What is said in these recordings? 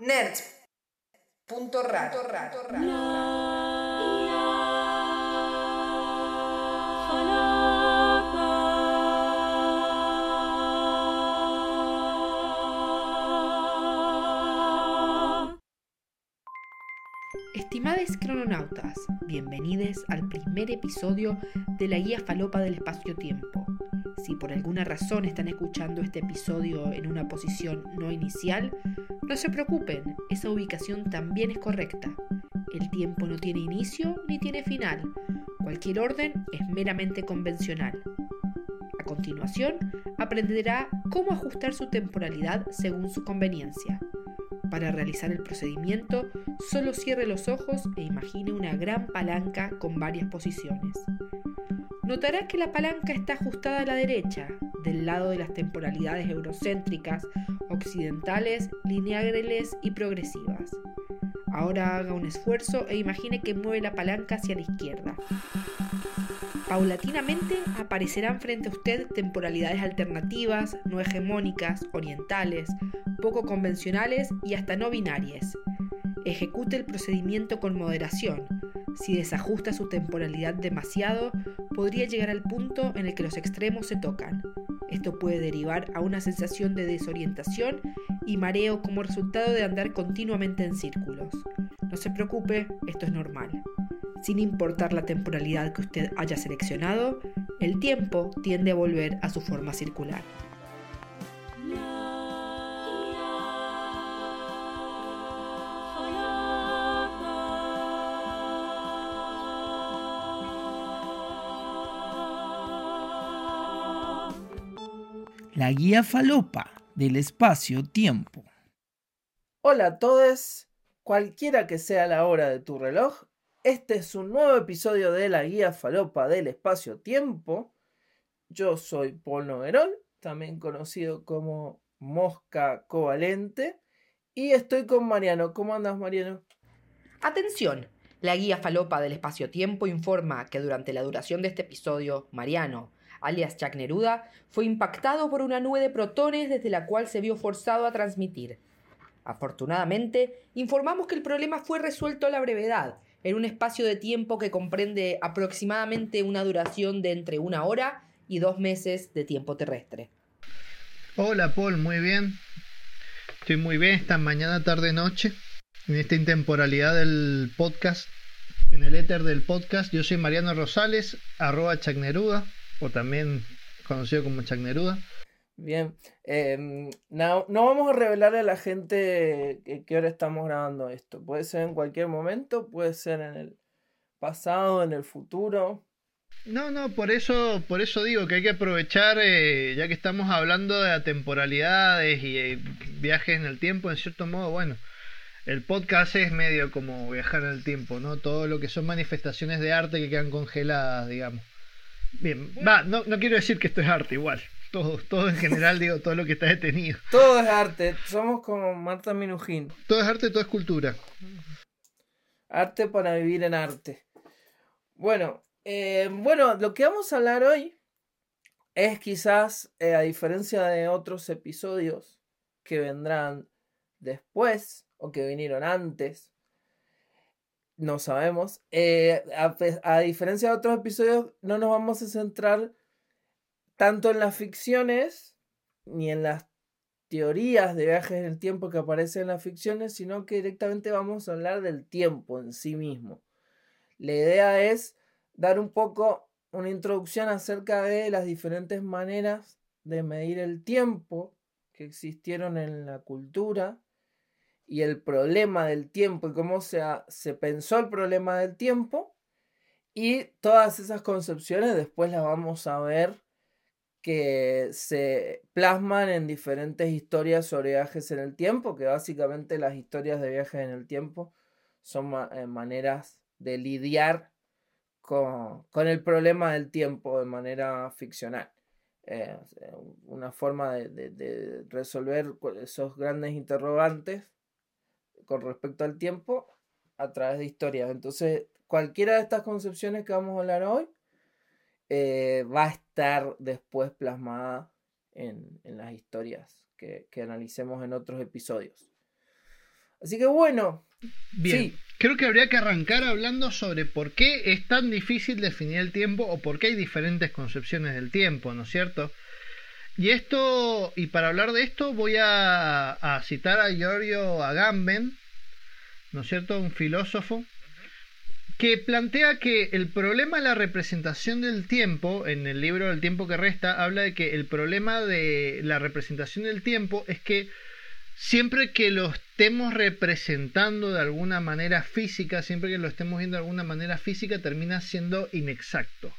Estimades crononautas, bienvenidos al primer episodio de la guía falopa del espacio-tiempo. Si por alguna razón están escuchando este episodio en una posición no inicial, no se preocupen, esa ubicación también es correcta. El tiempo no tiene inicio ni tiene final. Cualquier orden es meramente convencional. A continuación, aprenderá cómo ajustar su temporalidad según su conveniencia. Para realizar el procedimiento, solo cierre los ojos e imagine una gran palanca con varias posiciones. Notará que la palanca está ajustada a la derecha, del lado de las temporalidades eurocéntricas, occidentales, lineales y progresivas. Ahora haga un esfuerzo e imagine que mueve la palanca hacia la izquierda. Paulatinamente aparecerán frente a usted temporalidades alternativas, no hegemónicas, orientales, poco convencionales y hasta no binarias. Ejecute el procedimiento con moderación. Si desajusta su temporalidad demasiado, podría llegar al punto en el que los extremos se tocan. Esto puede derivar a una sensación de desorientación y mareo como resultado de andar continuamente en círculos. No se preocupe, esto es normal. Sin importar la temporalidad que usted haya seleccionado, el tiempo tiende a volver a su forma circular. La guía falopa del espacio-tiempo. Hola a todos, cualquiera que sea la hora de tu reloj, este es un nuevo episodio de la guía falopa del espacio-tiempo. Yo soy Paul Noguerol, también conocido como Mosca Covalente, y estoy con Mariano. ¿Cómo andas, Mariano? Atención, la guía falopa del espacio-tiempo informa que durante la duración de este episodio, Mariano, alias Jack Neruda, fue impactado por una nube de protones desde la cual se vio forzado a transmitir. Afortunadamente, informamos que el problema fue resuelto a la brevedad en un espacio de tiempo que comprende aproximadamente una duración de entre una hora y dos meses de tiempo terrestre. Hola Paul, muy bien. Estoy muy bien esta mañana, tarde, noche, en esta intemporalidad del podcast, en el éter del podcast. Yo soy Mariano Rosales, arroba Chagneruda, o también conocido como Chagneruda. Bien, em, no, no, vamos a revelarle a la gente qué hora estamos grabando esto. Puede ser en cualquier momento, puede ser en el pasado, en el futuro. No, no, por eso, por eso digo que hay que aprovechar, eh, ya que estamos hablando de temporalidades y eh, viajes en el tiempo, en cierto modo, bueno, el podcast es medio como viajar en el tiempo, ¿no? Todo lo que son manifestaciones de arte que quedan congeladas, digamos. Bien, va, no, no quiero decir que esto es arte igual. Todo, todo en general, digo, todo lo que está detenido. Todo es arte, somos como Marta Minujín. Todo es arte, todo es cultura. Arte para vivir en arte. Bueno, eh, bueno, lo que vamos a hablar hoy es quizás, eh, a diferencia de otros episodios que vendrán después o que vinieron antes, no sabemos, eh, a, a diferencia de otros episodios, no nos vamos a centrar tanto en las ficciones ni en las teorías de viajes en el tiempo que aparecen en las ficciones, sino que directamente vamos a hablar del tiempo en sí mismo. La idea es dar un poco una introducción acerca de las diferentes maneras de medir el tiempo que existieron en la cultura y el problema del tiempo y cómo se, se pensó el problema del tiempo. Y todas esas concepciones después las vamos a ver que se plasman en diferentes historias sobre viajes en el tiempo, que básicamente las historias de viajes en el tiempo son eh, maneras de lidiar con, el problema del tiempo de manera ficcional. Eh, una forma de, resolver esos grandes interrogantes con respecto al tiempo a través de historias. Entonces, cualquiera de estas concepciones que vamos a hablar hoy eh, va a estar después plasmada en, las historias que, analicemos en otros episodios. Así que bueno, Bien. Sí. Creo que habría que arrancar hablando sobre por qué es tan difícil definir el tiempo o por qué hay diferentes concepciones del tiempo, ¿no es cierto? Y esto, y para hablar de esto, voy a, a citar a Giorgio Agamben, ¿no es cierto? Un filósofo que plantea que el problema de la representación del tiempo, en el libro El tiempo que resta, habla de que el problema de la representación del tiempo es que siempre que lo estemos representando de alguna manera física, siempre que lo estemos viendo de alguna manera física, termina siendo inexacto.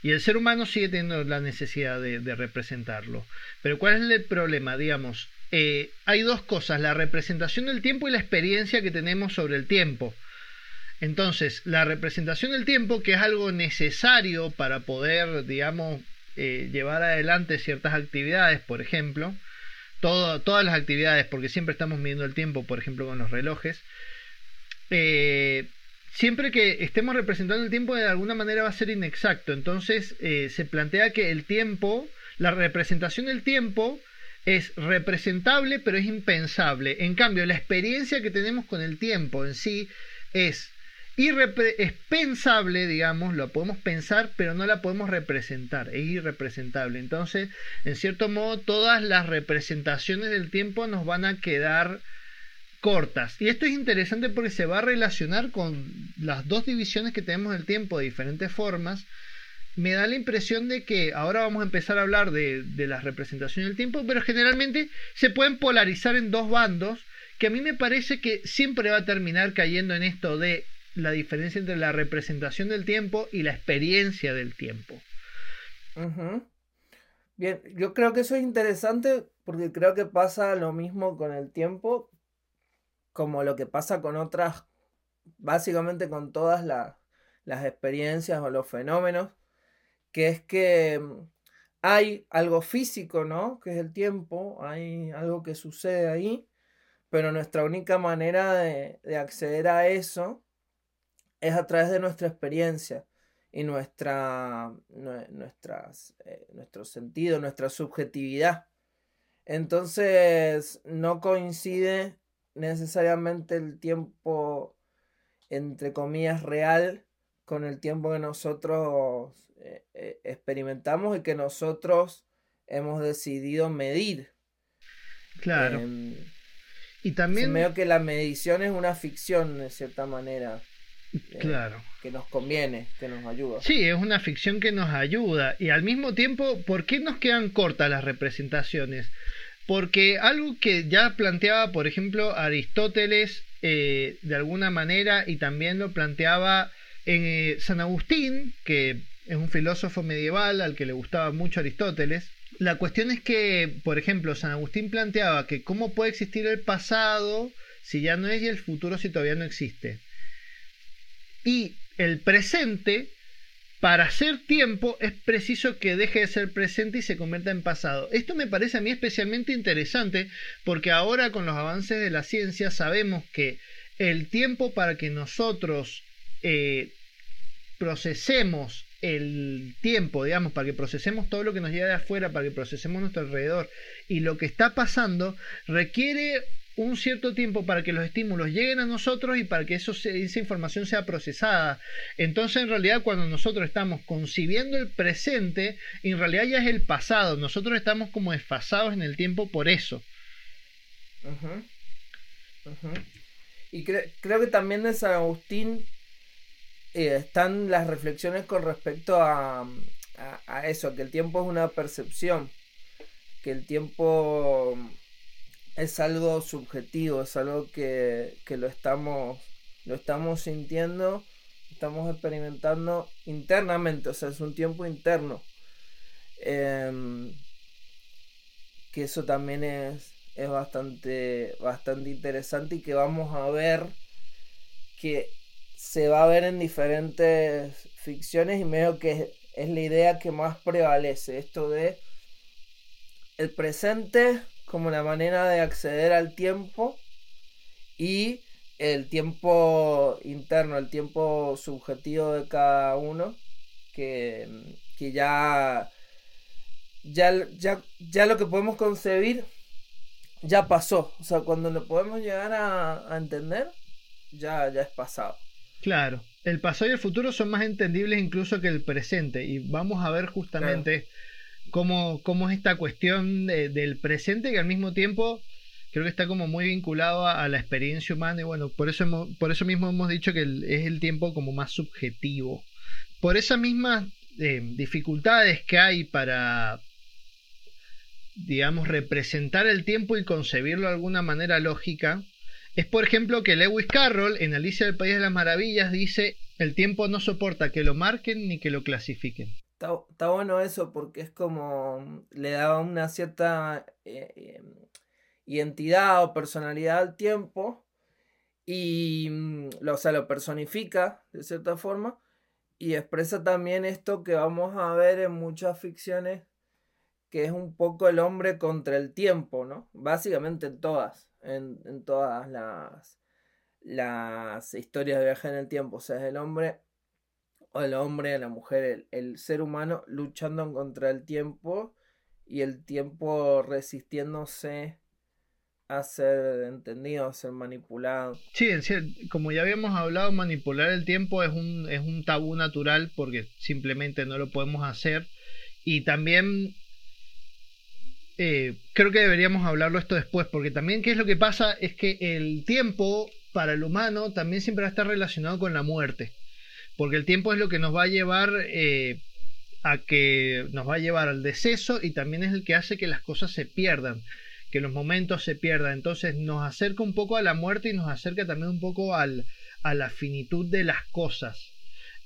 Y el ser humano sigue teniendo la necesidad de, representarlo. Pero ¿cuál es el problema? Digamos, eh, hay dos cosas, la representación del tiempo y la experiencia que tenemos sobre el tiempo. Entonces, la representación del tiempo, que es algo necesario para poder, digamos, eh, llevar adelante ciertas actividades, por ejemplo, todas las actividades, porque siempre estamos midiendo el tiempo, por ejemplo, con los relojes, eh, siempre que estemos representando el tiempo de alguna manera va a ser inexacto. Entonces, eh, se plantea que el tiempo, la representación del tiempo, es representable, pero es impensable. En cambio, la experiencia que tenemos con el tiempo en sí es es pensable, digamos, lo podemos pensar, pero no la podemos representar, es irrepresentable. Entonces, en cierto modo, todas las representaciones del tiempo nos van a quedar cortas. Y esto es interesante porque se va a relacionar con las dos divisiones que tenemos del tiempo de diferentes formas. Me da la impresión de que ahora vamos a empezar a hablar de, de las representaciones del tiempo, pero generalmente se pueden polarizar en dos bandos que a mí me parece que siempre va a terminar cayendo en esto de la diferencia entre la representación del tiempo y la experiencia del tiempo. Bien, yo creo que eso es interesante porque creo que pasa lo mismo con el tiempo como lo que pasa con otras, básicamente con todas las experiencias o los fenómenos, que es que mm, hay algo físico, ¿no? Que es el tiempo, hay algo que sucede ahí, pero nuestra única manera de, de acceder a eso es a través de nuestra experiencia y nuestra, nuestras, eh, nuestro sentido, nuestra subjetividad. Entonces no coincide necesariamente el tiempo, entre comillas, real con el tiempo que nosotros eh, eh, experimentamos y que nosotros hemos decidido medir. Claro. Em, y también... Veo que la medición es una ficción, de cierta manera. Claro. que nos conviene, que nos ayuda. Sí, es una ficción que nos ayuda. Y al mismo tiempo, ¿por qué nos quedan cortas las representaciones? Porque algo que ya planteaba, por ejemplo, Aristóteles eh, de alguna manera y también lo planteaba en eh, San Agustín, que es un filósofo medieval al que le gustaba mucho Aristóteles. La cuestión es que, por ejemplo, San Agustín planteaba que cómo puede existir el pasado si ya no es y el futuro si todavía no existe y el presente, para ser tiempo, es preciso que deje de ser presente y se convierta en pasado. Esto me parece a mí especialmente interesante porque ahora con los avances de la ciencia sabemos que el tiempo para que nosotros eh, procesemos el tiempo, digamos, para que procesemos todo lo que nos llega de afuera, para que procesemos nuestro alrededor y lo que está pasando, requiere un cierto tiempo para que los estímulos lleguen a nosotros y para que eso esa información sea procesada. Entonces, en realidad, cuando nosotros estamos concibiendo el presente, en realidad ya es el pasado. Nosotros estamos como desfasados en el tiempo por eso. Y creo que también de San Agustín eh, están las reflexiones con respecto a, a eso, que el tiempo es una percepción, que el tiempo es algo subjetivo, es algo que, lo, estamos, lo estamos sintiendo, estamos experimentando internamente, o sea, es un tiempo interno. Em, que eso también es, es bastante, bastante interesante y que vamos a ver que se va a ver en diferentes ficciones y medio que es la idea que más prevalece, esto de el presente como la manera de acceder al tiempo y el tiempo interno, el tiempo subjetivo de cada uno, que, ya, ya, ya, ya lo que podemos concebir ya pasó. O sea, cuando lo podemos llegar a, entender, ya, ya es pasado. Claro. El pasado y el futuro son más entendibles incluso que el presente. Y vamos a ver justamente cómo, es esta cuestión del presente que al mismo tiempo creo que está como muy vinculado a, la experiencia humana. Y bueno, por eso, por eso mismo hemos dicho que es el tiempo como más subjetivo. Por esas mismas eh, dificultades que hay para, digamos, representar el tiempo y concebirlo de alguna manera lógica, es por ejemplo que Lewis Carroll en Alicia del País de las Maravillas dice, el tiempo no soporta que lo marquen ni que lo clasifiquen. Está, bueno eso porque es como le da una cierta eh, em, identidad o personalidad al tiempo y mm, lo, o sea, lo personifica de cierta forma y expresa también esto que vamos a ver en muchas ficciones que es un poco el hombre contra el tiempo, ¿no? Básicamente en todas, en, todas las, las historias de viaje en el tiempo. O sea, es el hombre el hombre, la mujer, el, ser humano luchando contra el tiempo y el tiempo resistiéndose a ser entendido, a ser manipulado. Sí, como ya habíamos hablado, manipular el tiempo es un, es un tabú natural porque simplemente no lo podemos hacer. Y también eh, creo que deberíamos hablarlo esto después, porque también qué es lo que pasa es que el tiempo para el humano también siempre va a estar relacionado con la muerte, porque el tiempo es lo que nos va a llevar eh, a que nos va a llevar al deceso y también es el que hace que las cosas se pierdan, que los momentos se pierdan, entonces nos acerca un poco a la muerte y nos acerca también un poco al, a la finitud de las cosas.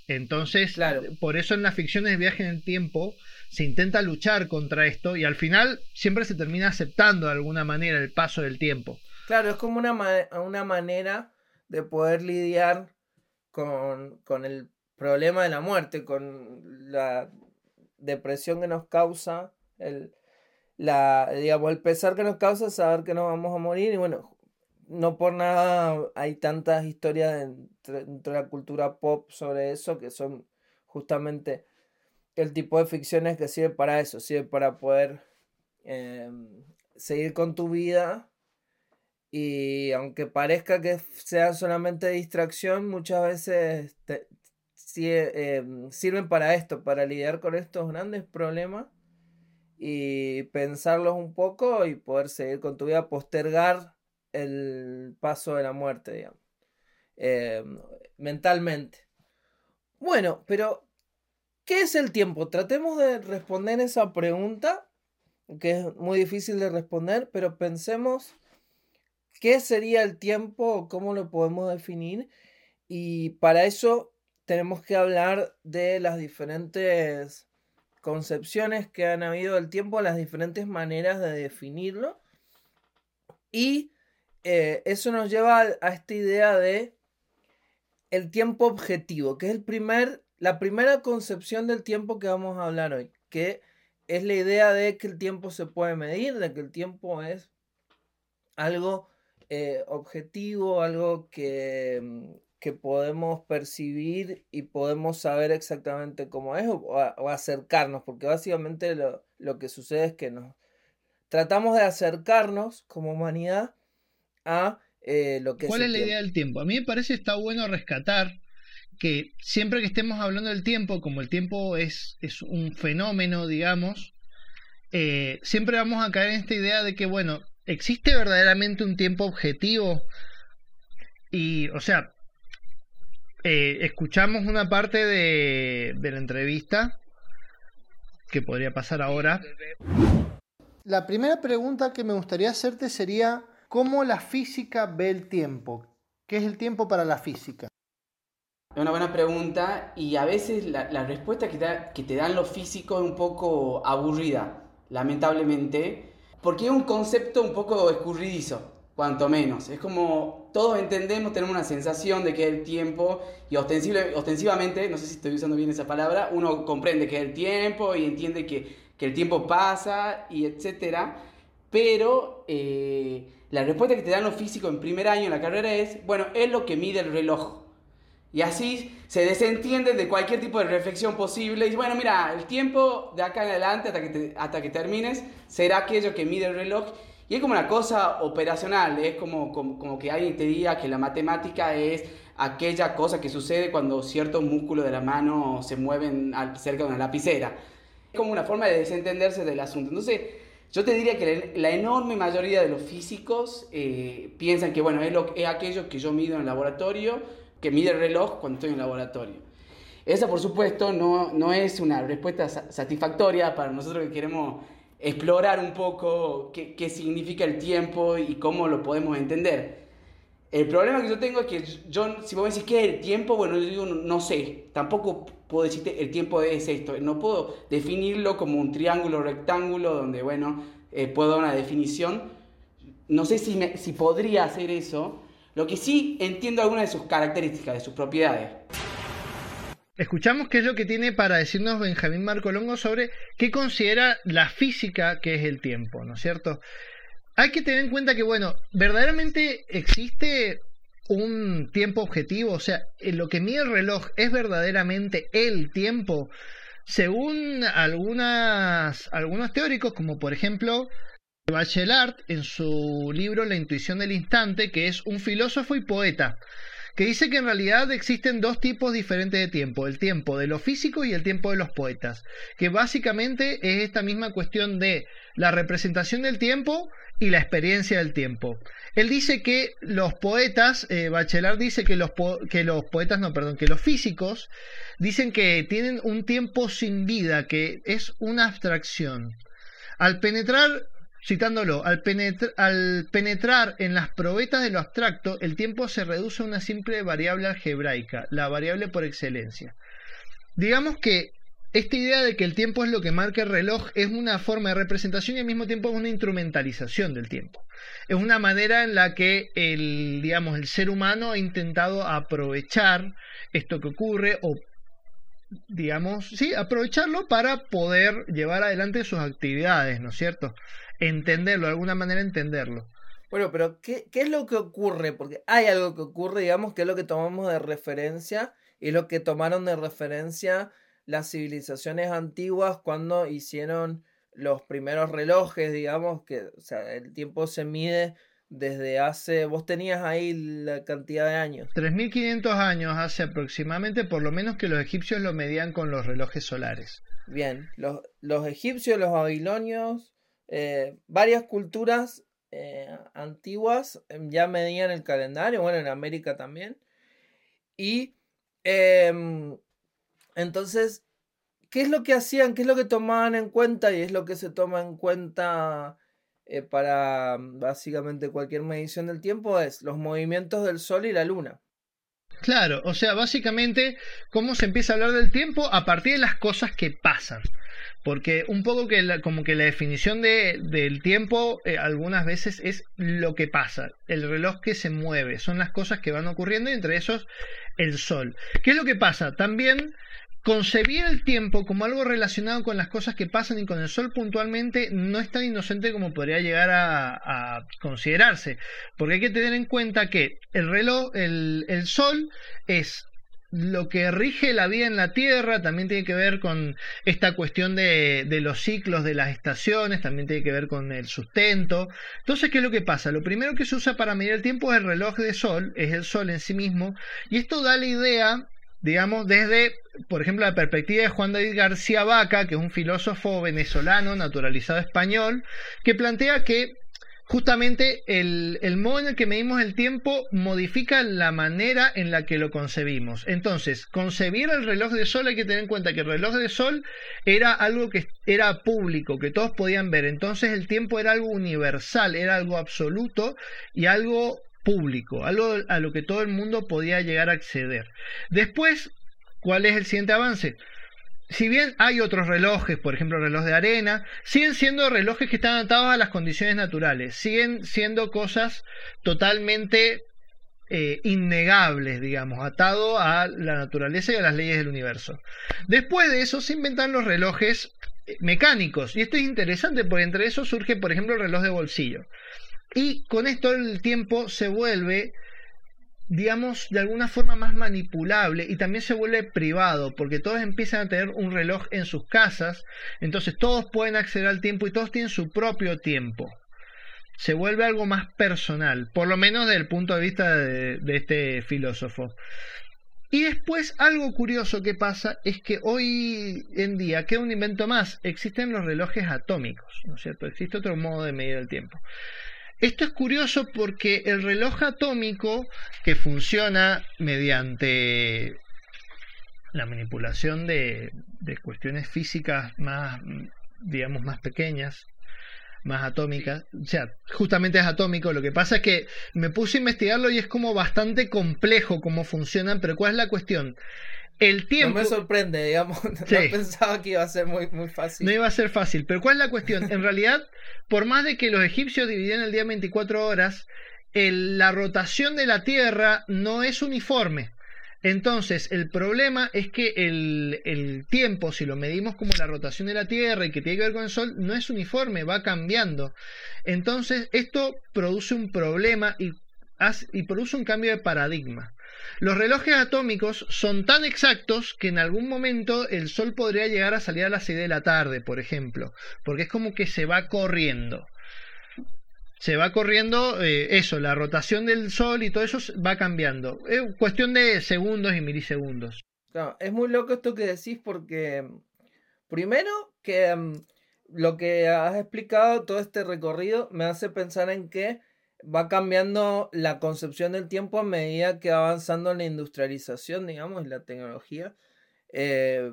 Entonces, por eso en las ficciones de viaje en el tiempo se intenta luchar contra esto y al final siempre se termina aceptando de alguna manera el paso del tiempo. Claro, es como una, una manera de poder lidiar con, con el problema de la muerte, con la depresión que nos causa, el, la, digamos, el pesar que nos causa saber que nos vamos a morir. Y bueno, no por nada hay tantas historias dentro, de la cultura pop sobre eso que son justamente el tipo de ficciones que sirve para eso, sirve para poder em, seguir con tu vida y aunque parezca que sea solamente distracción, muchas veces em, sirven para esto, para lidiar con estos grandes problemas y pensarlos un poco y poder seguir con tu vida, postergar el paso de la muerte, digamos. Eh, mentalmente. Bueno, pero ¿qué es el tiempo? Tratemos de responder esa pregunta, que es muy difícil de responder, pero pensemos qué sería el tiempo, cómo lo podemos definir, y para eso tenemos que hablar de las diferentes concepciones que han habido del tiempo, las diferentes maneras de definirlo, y eh, eso nos lleva a, esta idea de el tiempo objetivo, que es el primer, la primera concepción del tiempo que vamos a hablar hoy, que es la idea de que el tiempo se puede medir, de que el tiempo es algo eh, objetivo, algo que, mm, que, podemos percibir y podemos saber exactamente cómo es o, acercarnos, porque básicamente lo, lo, que sucede es que nos tratamos de acercarnos como humanidad a eh, lo que ¿Cuál es, la idea del tiempo? A mí me parece está bueno rescatar que siempre que estemos hablando del tiempo, como el tiempo es, es un fenómeno, digamos, eh, siempre vamos a caer en esta idea de que, bueno, ¿existe verdaderamente un tiempo objetivo? Y, o sea, eh, escuchamos una parte de, de la entrevista que podría pasar ahora. La primera pregunta que me gustaría hacerte sería, ¿Cómo la física ve el tiempo? ¿Qué es el tiempo para la física? Es una buena pregunta y a veces la, respuesta que te, que te dan los físicos es un poco aburrida, lamentablemente, porque es un concepto un poco escurridizo, cuanto menos. Es como todos entendemos, tenemos una sensación de que es el tiempo y ostensivamente, no sé si estoy usando bien esa palabra, uno comprende que es el tiempo y entiende que, que el tiempo pasa y etcétera, pero... Eh, la respuesta que te dan los físicos en primer año en la carrera es, bueno, es lo que mide el reloj. Y así se desentienden de cualquier tipo de reflexión posible. Y bueno, mira, el tiempo de acá en adelante hasta que, hasta que termines será aquello que mide el reloj. Y es como una cosa operacional, es como, como, que alguien te diga que la matemática es aquella cosa que sucede cuando ciertos músculos de la mano se mueven cerca de una lapicera. Es como una forma de desentenderse del asunto. Entonces, yo te diría que la enorme mayoría de los físicos eh, piensan que, bueno, es, lo, es aquello que yo mido en el laboratorio, que mide el reloj cuando estoy en el laboratorio. Esa, por supuesto, no, no es una respuesta satisfactoria para nosotros que queremos explorar un poco qué, qué, significa el tiempo y cómo lo podemos entender. El problema que yo tengo es que yo, si vos me decís qué es el tiempo, bueno, yo digo, no, sé, tampoco puedo decirte el tiempo es esto, no puedo definirlo como un triángulo rectángulo donde, bueno, eh, puedo dar una definición. No sé si, si podría hacer eso, lo que sí entiendo algunas de sus características, de sus propiedades. Escuchamos qué es lo que tiene para decirnos Benjamín Marco Longo sobre qué considera la física que es el tiempo, ¿no es cierto? Hay que tener en cuenta que, bueno, verdaderamente existe un tiempo objetivo, o sea, lo que mide el reloj es verdaderamente el tiempo, según algunas, algunos teóricos, como por ejemplo Bachelard en su libro La intuición del instante, que es un filósofo y poeta que dice que en realidad existen dos tipos diferentes de tiempo, el tiempo de lo físico y el tiempo de los poetas, que básicamente es esta misma cuestión de la representación del tiempo y la experiencia del tiempo. Él dice que los poetas, eh, Bachelard dice que los, que los poetas, no, perdón, que los físicos dicen que tienen un tiempo sin vida, que es una abstracción. Al penetrar Citándolo, al, penetrar en las probetas de lo abstracto, el tiempo se reduce a una simple variable algebraica, la variable por excelencia. Digamos que esta idea de que el tiempo es lo que marca el reloj es una forma de representación y al mismo tiempo es una instrumentalización del tiempo. Es una manera en la que el, digamos, el ser humano ha intentado aprovechar esto que ocurre o digamos, sí, aprovecharlo para poder llevar adelante sus actividades, ¿no es cierto? Entenderlo, de alguna manera entenderlo. Bueno, pero ¿qué, ¿qué, es lo que ocurre? Porque hay algo que ocurre, digamos, que es lo que tomamos de referencia y lo que tomaron de referencia las civilizaciones antiguas cuando hicieron los primeros relojes, digamos, que o sea, el tiempo se mide desde hace, vos tenías ahí la cantidad de años. 3.500 años hace aproximadamente, por lo menos que los egipcios lo medían con los relojes solares. Bien, los, los egipcios, los babilonios, eh, varias culturas eh, antiguas em, ya medían el calendario, bueno, en América también. Y em, entonces, ¿qué es lo que hacían? ¿Qué es lo que tomaban en cuenta? Y es lo que se toma en cuenta eh, para básicamente cualquier medición del tiempo, es los movimientos del Sol y la Luna. Claro, o sea, básicamente, ¿cómo se empieza a hablar del tiempo? A partir de las cosas que pasan. Porque un poco que como que la definición de, del tiempo eh, algunas veces es lo que pasa, el reloj que se mueve, son las cosas que van ocurriendo y entre esos el sol. ¿Qué es lo que pasa? También concebir el tiempo como algo relacionado con las cosas que pasan y con el sol puntualmente no es tan inocente como podría llegar a, considerarse. Porque hay que tener en cuenta que el reloj, el, el sol es lo que rige la vida en la Tierra también tiene que ver con esta cuestión de, de, los ciclos de las estaciones, también tiene que ver con el sustento. Entonces, ¿qué es lo que pasa? Lo primero que se usa para medir el tiempo es el reloj de sol, es el sol en sí mismo, y esto da la idea, digamos, desde, por ejemplo, la perspectiva de Juan David García Vaca, que es un filósofo venezolano naturalizado español, que plantea que justamente el, modo en el que medimos el tiempo modifica la manera en la que lo concebimos. Entonces, concebir el reloj de sol hay que tener en cuenta que el reloj de sol era algo que era público, que todos podían ver. Entonces el tiempo era algo universal, era algo absoluto y algo público, algo a lo que todo el mundo podía llegar a acceder. Después, ¿cuál es el siguiente avance? si bien hay otros relojes, por ejemplo el reloj de arena, siguen siendo relojes que están atados a las condiciones naturales, siguen siendo cosas totalmente eh, innegables, digamos, atado a la naturaleza y a las leyes del universo. Después de eso se inventan los relojes eh, mecánicos, y esto es interesante porque entre esos surge, por ejemplo, el reloj de bolsillo. Y con esto el tiempo se vuelve digamos, de alguna forma más manipulable y también se vuelve privado, porque todos empiezan a tener un reloj en sus casas, entonces todos pueden acceder al tiempo y todos tienen su propio tiempo. se vuelve algo más personal, por lo menos desde el punto de vista de, este filósofo. Y después algo curioso que pasa es que hoy en día queda un invento más. Existen los relojes atómicos, ¿no es cierto? Existe otro modo de medir el tiempo. Esto es curioso porque el reloj atómico que funciona mediante la manipulación de, de cuestiones físicas más, digamos, más pequeñas, más atómicas. O sea, justamente es atómico. Lo que pasa es que me puse a investigarlo y es como bastante complejo cómo funcionan, pero ¿cuál es la cuestión? El tiempo. No me sorprende, digamos. Sí. No pensaba que iba a ser muy, muy fácil. No iba a ser fácil. Pero ¿cuál es la cuestión? En realidad, por más de que los egipcios dividían el día en 24 horas, el- la rotación de la Tierra no es uniforme. Entonces, el problema es que el, el tiempo, si lo medimos como la rotación de la Tierra y que tiene que ver con el Sol, no es uniforme, va cambiando. Entonces, esto produce un problema y, hace- y produce un cambio de paradigma. Los relojes atómicos son tan exactos que en algún momento el Sol podría llegar a salir a las 6 de la tarde, por ejemplo, porque es como que se va corriendo. Se va corriendo eh, eso, la rotación del Sol y todo eso va cambiando. Es cuestión de segundos y milisegundos. Claro, es muy loco esto que decís porque, primero, que mm, lo que has explicado, todo este recorrido, me hace pensar en que va cambiando la concepción del tiempo a medida que va avanzando la industrialización, digamos, y la tecnología. Eh,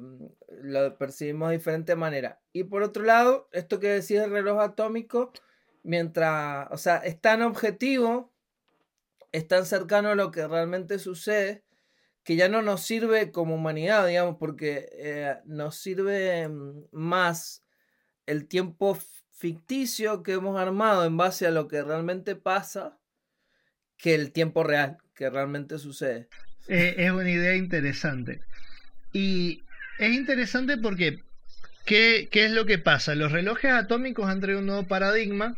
lo percibimos de diferente manera. Y por otro lado, esto que decís del reloj atómico, mientras, o sea, es tan objetivo, es tan cercano a lo que realmente sucede, que ya no nos sirve como humanidad, digamos, porque eh, nos sirve mm, más el tiempo ficticio que hemos armado en base a lo que realmente pasa que el tiempo real que realmente sucede. Eh, es una idea interesante. Y es interesante porque, ¿qué, ¿qué es lo que pasa? Los relojes atómicos han traído un nuevo paradigma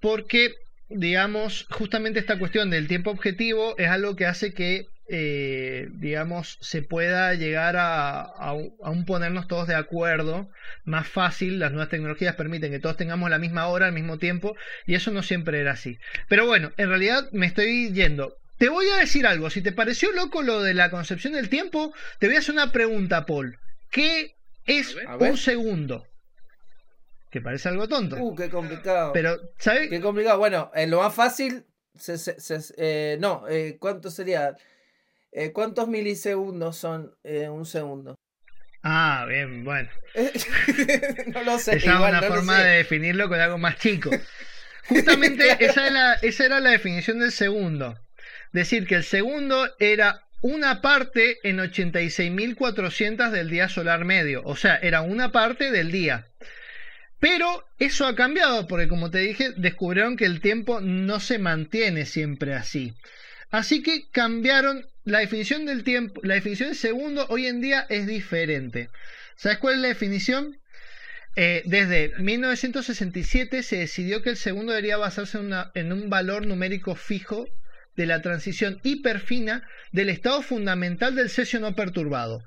porque, digamos, justamente esta cuestión del tiempo objetivo es algo que hace que, eh, digamos, se pueda llegar a, a, un- a un ponernos todos de acuerdo más fácil. Las nuevas tecnologías permiten que todos tengamos la misma hora al mismo tiempo y eso no siempre era así. Pero bueno, en realidad me estoy yendo. Te voy a decir algo, si te pareció loco lo de la concepción del tiempo, te voy a hacer una pregunta, Paul. ¿Qué es A ver. un segundo? Que parece algo tonto. Uh, qué complicado. Pero, ¿sabes? Qué complicado. Bueno, eh, lo más fácil, se- se- se- eh, no, eh, ¿cuánto sería? Eh, ¿Cuántos milisegundos son eh, un segundo? Ah, bien, bueno. no lo sé. Esa es una no forma de definirlo con algo más chico. Justamente esa, es la- esa era la definición del segundo. Decir que el segundo era una parte en 86.400 del día solar medio. O sea, era una parte del día. Pero eso ha cambiado porque, como te dije, descubrieron que el tiempo no se mantiene siempre así. Así que cambiaron la definición del tiempo. La definición de segundo hoy en día es diferente. ¿Sabes cuál es la definición? Eh, desde 1967 se decidió que el segundo debería basarse en, una- en un valor numérico fijo de la transición hiperfina del estado fundamental del cesio no perturbado.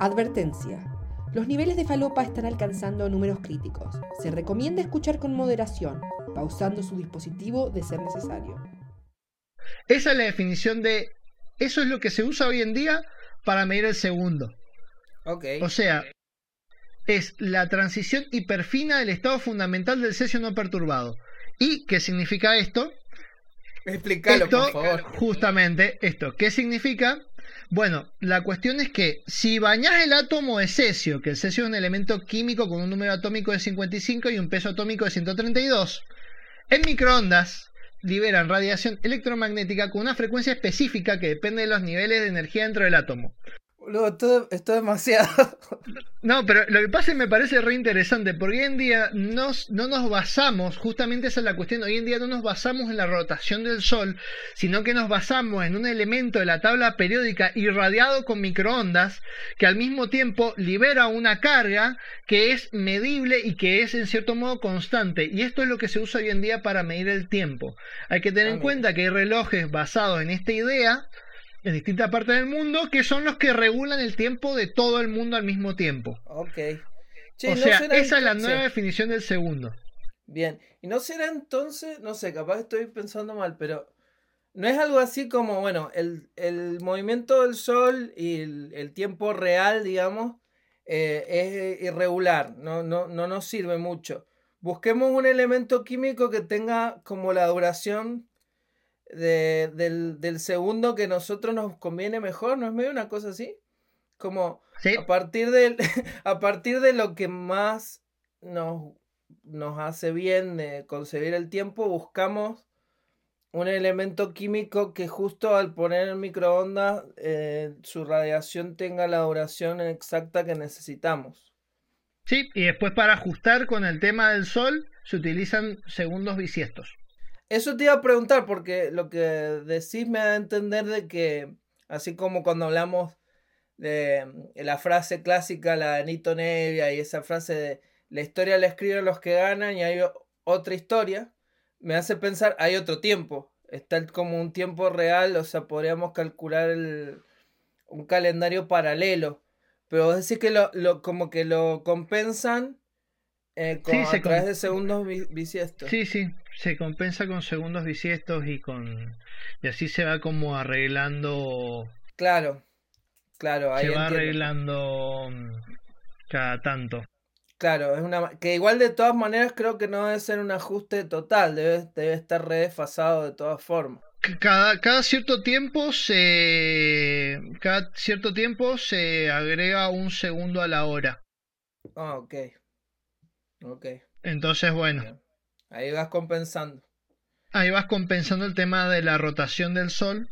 Advertencia. Los niveles de falopa están alcanzando números críticos. Se recomienda escuchar con moderación, pausando su dispositivo de ser necesario. Esa es la definición de... Eso es lo que se usa hoy en día para medir el segundo. Ok. O sea, es la transición hiperfina del estado fundamental del cesio no perturbado. ¿Y qué significa esto? Explícalo, esto, por favor. justamente esto, ¿qué significa? Bueno, la cuestión es que si bañas el átomo de cesio, que el cesio es un elemento químico con un número atómico de 55 y un peso atómico de 132, en microondas liberan radiación electromagnética con una frecuencia específica que depende de los niveles de energía dentro del átomo. Boludo, esto, esto es demasiado. No, pero lo que pasa es que me parece re interesante, porque hoy en día nos, no nos basamos, justamente esa es la cuestión, hoy en día no nos basamos en la rotación del Sol, sino que nos basamos en un elemento de la tabla periódica irradiado con microondas, que al mismo tiempo libera una carga que es medible y que es en cierto modo constante. Y esto es lo que se usa hoy en día para medir el tiempo. Hay que tener Ah, en mira. cuenta que hay relojes basados en esta idea en distintas partes del mundo que son los que regulan el tiempo de todo el mundo al mismo tiempo. ok. Che, o ¿no sea, será esa es la nueva definición del segundo. Bien. Y no será entonces, no sé, capaz estoy pensando mal, pero no es algo así como, bueno, el, movimiento del Sol y el, tiempo real, digamos, eh, es irregular, no, no, no nos sirve mucho. Busquemos un elemento químico que tenga como la duración del, segundo que nosotros nos conviene mejor, ¿no es medio una cosa así? Como a, partir de, a partir de lo que más nos, nos hace bien de concebir el tiempo, buscamos un elemento químico que justo al poner en microondas eh, su radiación tenga la duración exacta que necesitamos. Sí, y después para ajustar con el tema del sol se utilizan segundos bisiestos. Eso te iba a preguntar porque lo que decís me da a entender de que, así como cuando hablamos de la frase clásica, la de Nito Nevia y esa frase de la historia la escriben los que ganan y hay otra historia, me hace pensar, hay otro tiempo, está como un tiempo real, o sea, podríamos calcular un calendario paralelo, pero vos decís que lo, como que lo compensan eh, a través de segundos bisiestos. Sí, sí, se compensa con segundos bisiestos y con y así se va como arreglando. Claro, claro, ahí se va arreglando mm, cada tanto. Claro, es una que igual de todas maneras creo que no debe ser un ajuste total, debe, debe estar redesfasado de todas formas. Cada, cada cierto tiempo se cada cierto tiempo se agrega un segundo a la hora. Ah, ok. Ok. Entonces, bueno. Ahí vas compensando. Ahí vas compensando el tema de la rotación del Sol,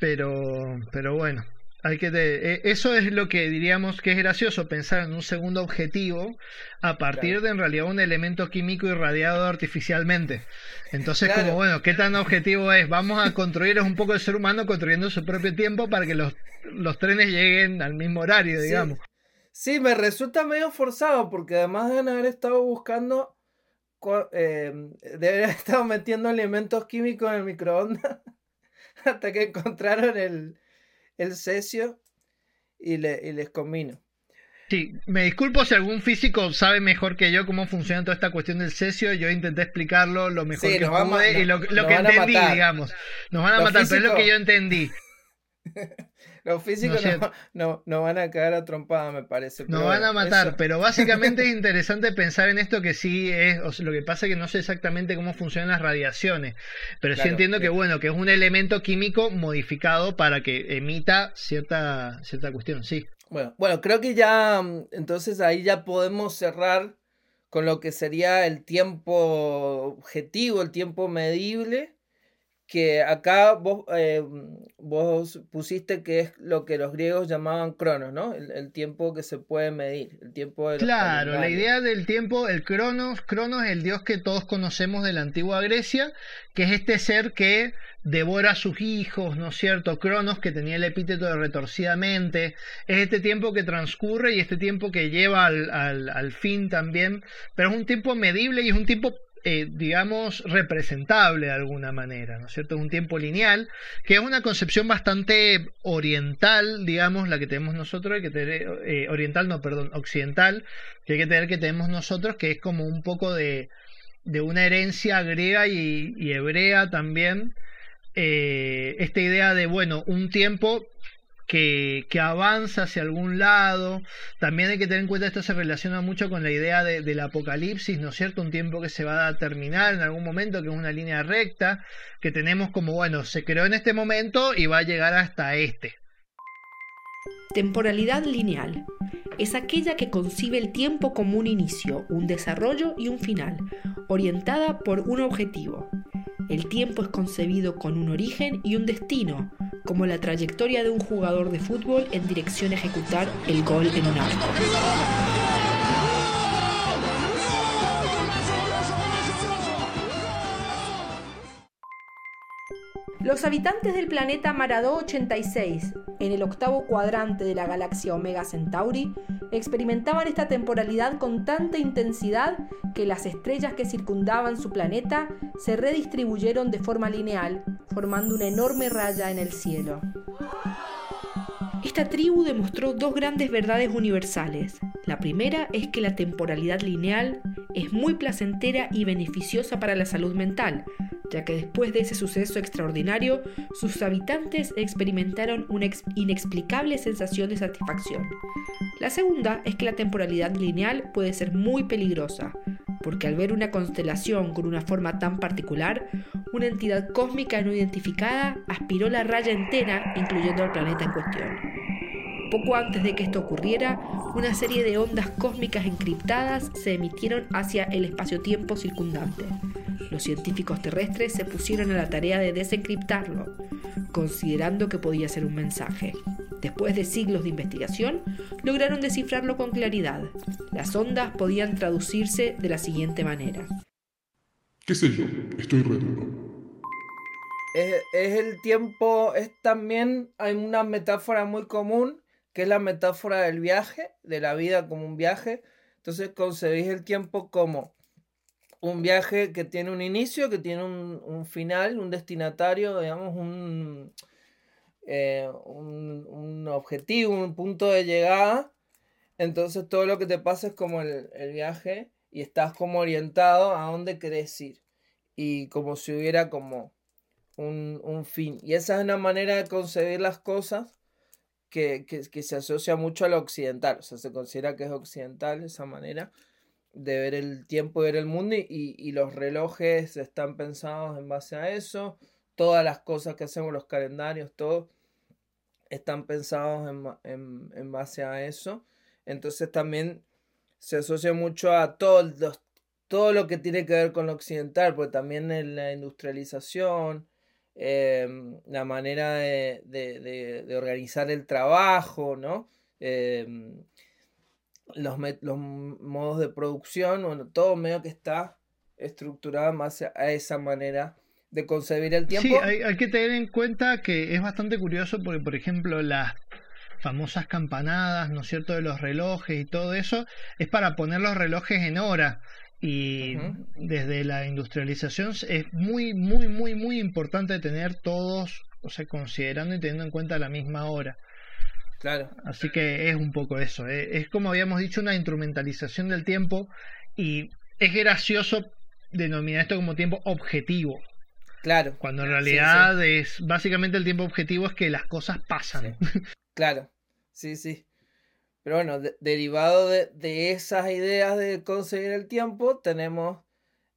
pero, pero bueno, hay que e, eso es lo que diríamos que es gracioso pensar en un segundo objetivo a partir de en realidad un elemento químico irradiado artificialmente. Entonces, como bueno, ¿qué tan objetivo es? Vamos a construir un poco el ser humano construyendo su propio tiempo para que los, los trenes lleguen al mismo horario, digamos. Sí. me resulta medio forzado porque además de haber estado buscando eh, debería haber estado metiendo elementos químicos en el microondas hasta que encontraron el, el cesio y, le, y les combino. Sí, me disculpo si algún físico sabe mejor que yo cómo funciona toda esta cuestión del cesio. Yo intenté explicarlo lo mejor que pude y lo, que entendí, digamos. Nos van a matar, pero es lo que yo entendí. Los físicos no, no, van a caer a trompada, me parece. Nos van a matar, pero básicamente es interesante pensar en esto que sí es, lo que pasa es que no sé exactamente cómo funcionan las radiaciones, pero sí entiendo que bueno, que es un elemento químico modificado para que emita cierta, cierta cuestión, sí. Bueno, bueno, creo que ya, entonces ahí ya podemos cerrar con lo que sería el tiempo objetivo, el tiempo medible que acá vos, eh, vos pusiste que es lo que los griegos llamaban cronos, ¿no? El, tiempo que se puede medir, el tiempo de Claro, la idea del tiempo, el cronos, cronos es el dios que todos conocemos de la antigua Grecia, que es este ser que devora a sus hijos, ¿no es cierto? Cronos, que tenía el epíteto de retorcidamente, es este tiempo que transcurre y este tiempo que lleva al, al, al fin también, pero es un tiempo medible y es un tiempo eh, digamos, representable de alguna manera, ¿no es cierto? Un tiempo lineal, que es una concepción bastante oriental, digamos, la que tenemos nosotros, que tener, eh, oriental, no, perdón, occidental, que hay que tener que tenemos nosotros, que es como un poco de, de una herencia griega y, hebrea también, eh, esta idea de, bueno, un tiempo que, avanza hacia algún lado. También hay que tener en cuenta esto se relaciona mucho con la idea de, del apocalipsis, ¿no es cierto? Un tiempo que se va a terminar en algún momento, que es una línea recta, que tenemos como, bueno, se creó en este momento y va a llegar hasta este. Temporalidad lineal. Es aquella que concibe el tiempo como un inicio, un desarrollo y un final, orientada por un objetivo. El tiempo es concebido con un origen y un destino, como la trayectoria de un jugador de fútbol en dirección a ejecutar el gol en un arco. Los habitantes del planeta Maradó 86, en el octavo cuadrante de la galaxia Omega Centauri, experimentaban esta temporalidad con tanta intensidad que las estrellas que circundaban su planeta se redistribuyeron de forma lineal, formando una enorme raya en el cielo. Esta tribu demostró dos grandes verdades universales. La primera es que la temporalidad lineal es muy placentera y beneficiosa para la salud mental, ya que después de ese suceso extraordinario, sus habitantes experimentaron una inexplicable sensación de satisfacción. La segunda es que la temporalidad lineal puede ser muy peligrosa, porque al ver una constelación con una forma tan particular, una entidad cósmica no identificada aspiró la raya entera, incluyendo al planeta en cuestión. Poco antes de que esto ocurriera, una serie de ondas cósmicas encriptadas se emitieron hacia el espacio-tiempo circundante. Los científicos terrestres se pusieron a la tarea de desencriptarlo, considerando que podía ser un mensaje. Después de siglos de investigación, lograron descifrarlo con claridad. Las ondas podían traducirse de la siguiente manera. ¿Qué sé yo? Estoy re Es, es el tiempo, es también, hay una metáfora muy común que es la metáfora del viaje, de la vida como un viaje. Entonces concebís el tiempo como un viaje que tiene un inicio, que tiene un, final, un destinatario, digamos, eh, un, un, objetivo, un punto de llegada. Entonces todo lo que te pasa es como el, el viaje y estás como orientado a dónde querés ir. Y como si hubiera como un, un fin. Y esa es una manera de concebir las cosas que, se asocia mucho a lo occidental, o sea, se considera que es occidental esa manera de ver el tiempo y ver el mundo y, los relojes están pensados en base a eso, todas las cosas que hacemos, los calendarios, todo, están pensados en, en, base a eso, entonces también se asocia mucho a todo, todo lo que tiene que ver con lo occidental, porque también en la industrialización, Em, la manera de, organizar el trabajo, ¿no? Em, los, los, modos de producción, bueno, todo medio que está estructurado más a esa manera de concebir el tiempo. Sí, hay, hay, que tener en cuenta que es bastante curioso porque, por ejemplo, las famosas campanadas, ¿no es cierto?, de los relojes y todo eso, es para poner los relojes en hora. Y desde la industrialización es muy, muy, muy, muy importante tener todos, o sea, considerando y teniendo en cuenta la misma hora. Claro. Así que es un poco eso. ¿eh? Es como habíamos dicho, una instrumentalización del tiempo y es gracioso denominar esto como tiempo objetivo. Claro. Cuando en realidad es básicamente el tiempo objetivo es que las cosas pasan. Claro. Sí, sí. Pero bueno, derivado de, esas ideas de conseguir el tiempo, tenemos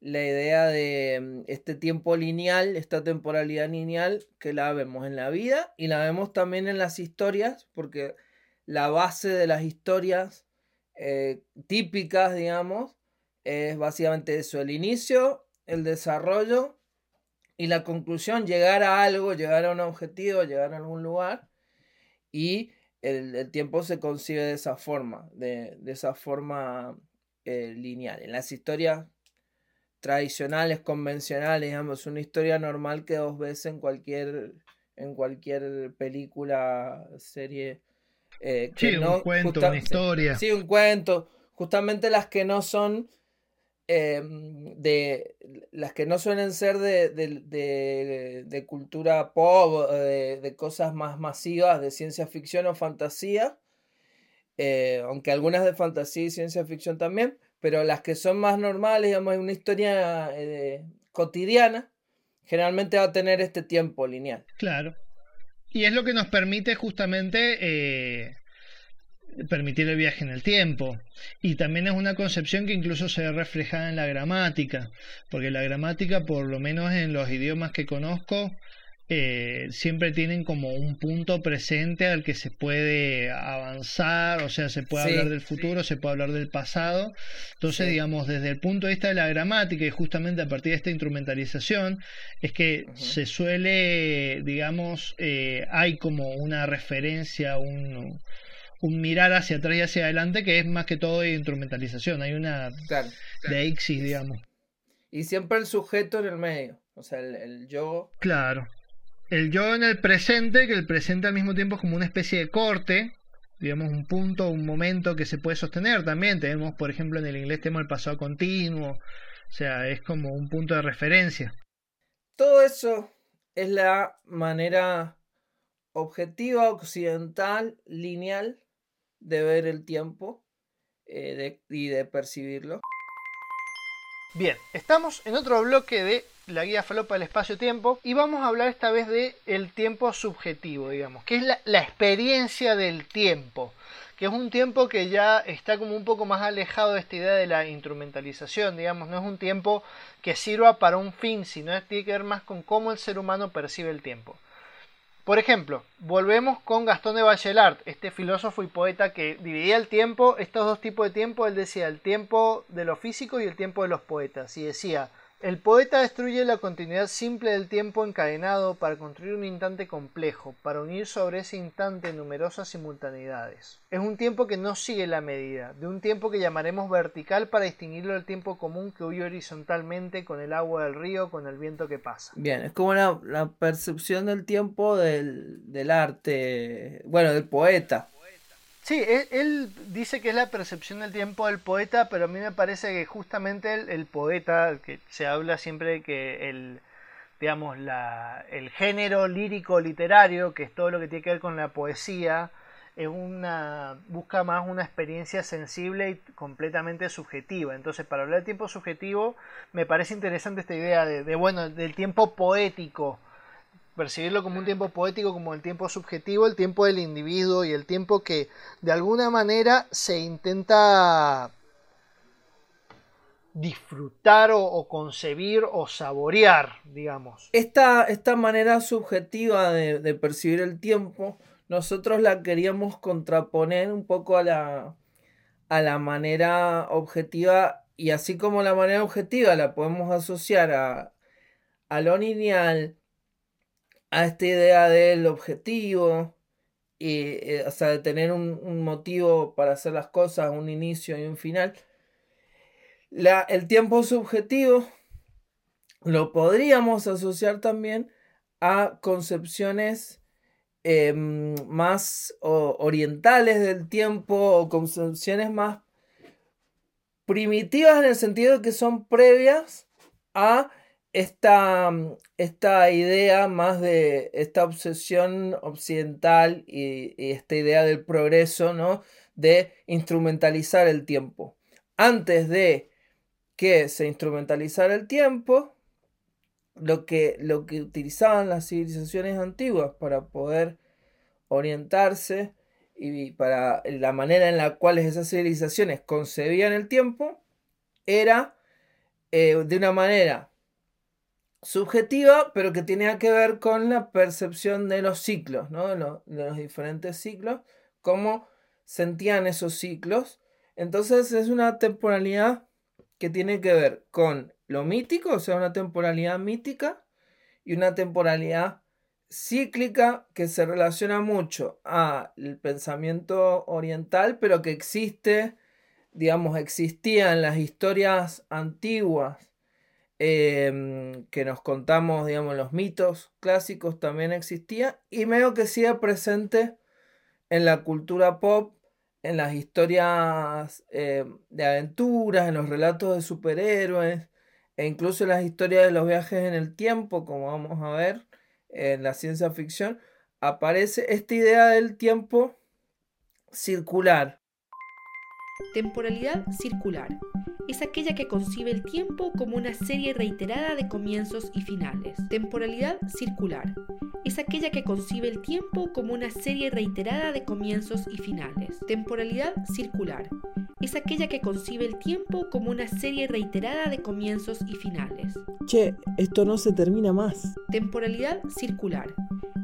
la idea de mm, este tiempo lineal, esta temporalidad lineal, que la vemos en la vida y la vemos también en las historias, porque la base de las historias eh, típicas, digamos, es básicamente eso, el inicio, el desarrollo y la conclusión, llegar a algo, llegar a un objetivo, llegar a algún lugar y el, tiempo se concibe de esa forma, de, esa forma eh, lineal. En las historias tradicionales, convencionales, digamos, una historia normal que dos ves en cualquier, en cualquier película, serie. Eh, sí, un cuento, una historia. Sí, un cuento. Justamente las que no son Em, de las que no suelen ser de, de, cultura pop, de, cosas más masivas, de ciencia ficción o fantasía, eh, aunque algunas de fantasía y ciencia ficción también, pero las que son más normales, digamos, una historia eh, cotidiana, generalmente va a tener este tiempo lineal. Claro. Y es lo que nos permite justamente eh, permitir el viaje en el tiempo. Y también es una concepción que incluso se ve reflejada en la gramática, porque la gramática, por lo menos en los idiomas que conozco, eh, siempre tienen como un punto presente al que se puede avanzar, o sea, se puede hablar del futuro, se puede hablar del pasado. Entonces, digamos, desde el punto de vista de la gramática y justamente a partir de esta instrumentalización, es que se suele, digamos, eh, hay como una referencia, un un mirar hacia atrás y hacia adelante que es más que todo instrumentalización. Hay una de Ixis, digamos. Y siempre el sujeto en el medio, o sea, el, yo. Claro. El yo en el presente, que el presente al mismo tiempo es como una especie de corte, digamos, un punto, un momento que se puede sostener también. Tenemos, por ejemplo, en el inglés tenemos el pasado continuo, o sea, es como un punto de referencia. Todo eso es la manera objetiva, occidental, lineal de ver el tiempo. eh, y de percibirlo. Bien, estamos en otro bloque de la guía falopa del espacio-tiempo y vamos a hablar esta vez de el tiempo subjetivo, digamos, que es la, la experiencia del tiempo, que es un tiempo que ya está como un poco más alejado de esta idea de la instrumentalización, digamos, no es un tiempo que sirva para un fin, sino que tiene que ver más con cómo el ser humano percibe el tiempo. Por ejemplo, volvemos con Gastón de Bachelard, este filósofo y poeta que dividía el tiempo, estos dos tipos de tiempo, él decía el tiempo de los físicos y el tiempo de los poetas, y decía, el poeta destruye la continuidad simple del tiempo encadenado para construir un instante complejo, para unir sobre ese instante numerosas simultaneidades. Es un tiempo que no sigue la medida, de un tiempo que llamaremos vertical para distinguirlo del tiempo común que huye horizontalmente con el agua del río, con el viento que pasa. Bien, es como la, percepción del tiempo del, del arte, bueno, del poeta. Sí, él, él dice que es la percepción del tiempo del poeta, pero a mí me parece que justamente el, el poeta, que se habla siempre de que el, digamos, la, el género lírico literario, que es todo lo que tiene que ver con la poesía, es una, busca más una experiencia sensible y completamente subjetiva. Entonces, para hablar del tiempo subjetivo, me parece interesante esta idea de, de bueno, del tiempo poético percibirlo como un tiempo poético, como el tiempo subjetivo, el tiempo del individuo y el tiempo que de alguna manera se intenta disfrutar o, o concebir o saborear, digamos. Esta, esta manera subjetiva de, de percibir el tiempo, nosotros la queríamos contraponer un poco a la, a la manera objetiva y así como la manera objetiva la podemos asociar a, a lo lineal, a esta idea del objetivo, y, eh, o sea, de tener un, motivo para hacer las cosas, un inicio y un final. La, el tiempo subjetivo lo podríamos asociar también a concepciones eh, más orientales del tiempo o concepciones más primitivas en el sentido de que son previas a esta, esta idea más de esta obsesión occidental y, y esta idea del progreso, ¿no? De instrumentalizar el tiempo. Antes de que se instrumentalizara el tiempo, lo que, lo que utilizaban las civilizaciones antiguas para poder orientarse y para la manera en la cual esas civilizaciones concebían el tiempo era eh, de una manera subjetiva, pero que tenía que ver con la percepción de los ciclos, ¿no? de, los, de los diferentes ciclos, cómo sentían esos ciclos. Entonces es una temporalidad que tiene que ver con lo mítico, o sea, una temporalidad mítica y una temporalidad cíclica que se relaciona mucho al pensamiento oriental, pero que existe, digamos, existía en las historias antiguas eh, que nos contamos, digamos, los mitos clásicos también existía y medio que sigue presente en la cultura pop en las historias eh, de aventuras, en los relatos de superhéroes, e incluso en las historias de los viajes en el tiempo, como vamos a ver en la ciencia ficción, aparece esta idea del tiempo circular. Temporalidad circular. Es aquella que concibe el tiempo como una serie reiterada de comienzos y finales. Temporalidad circular. Es aquella que concibe el tiempo como una serie reiterada de comienzos y finales. Temporalidad circular. Es aquella que concibe el tiempo como una serie reiterada de comienzos y finales. Che, esto no se termina más. Temporalidad circular.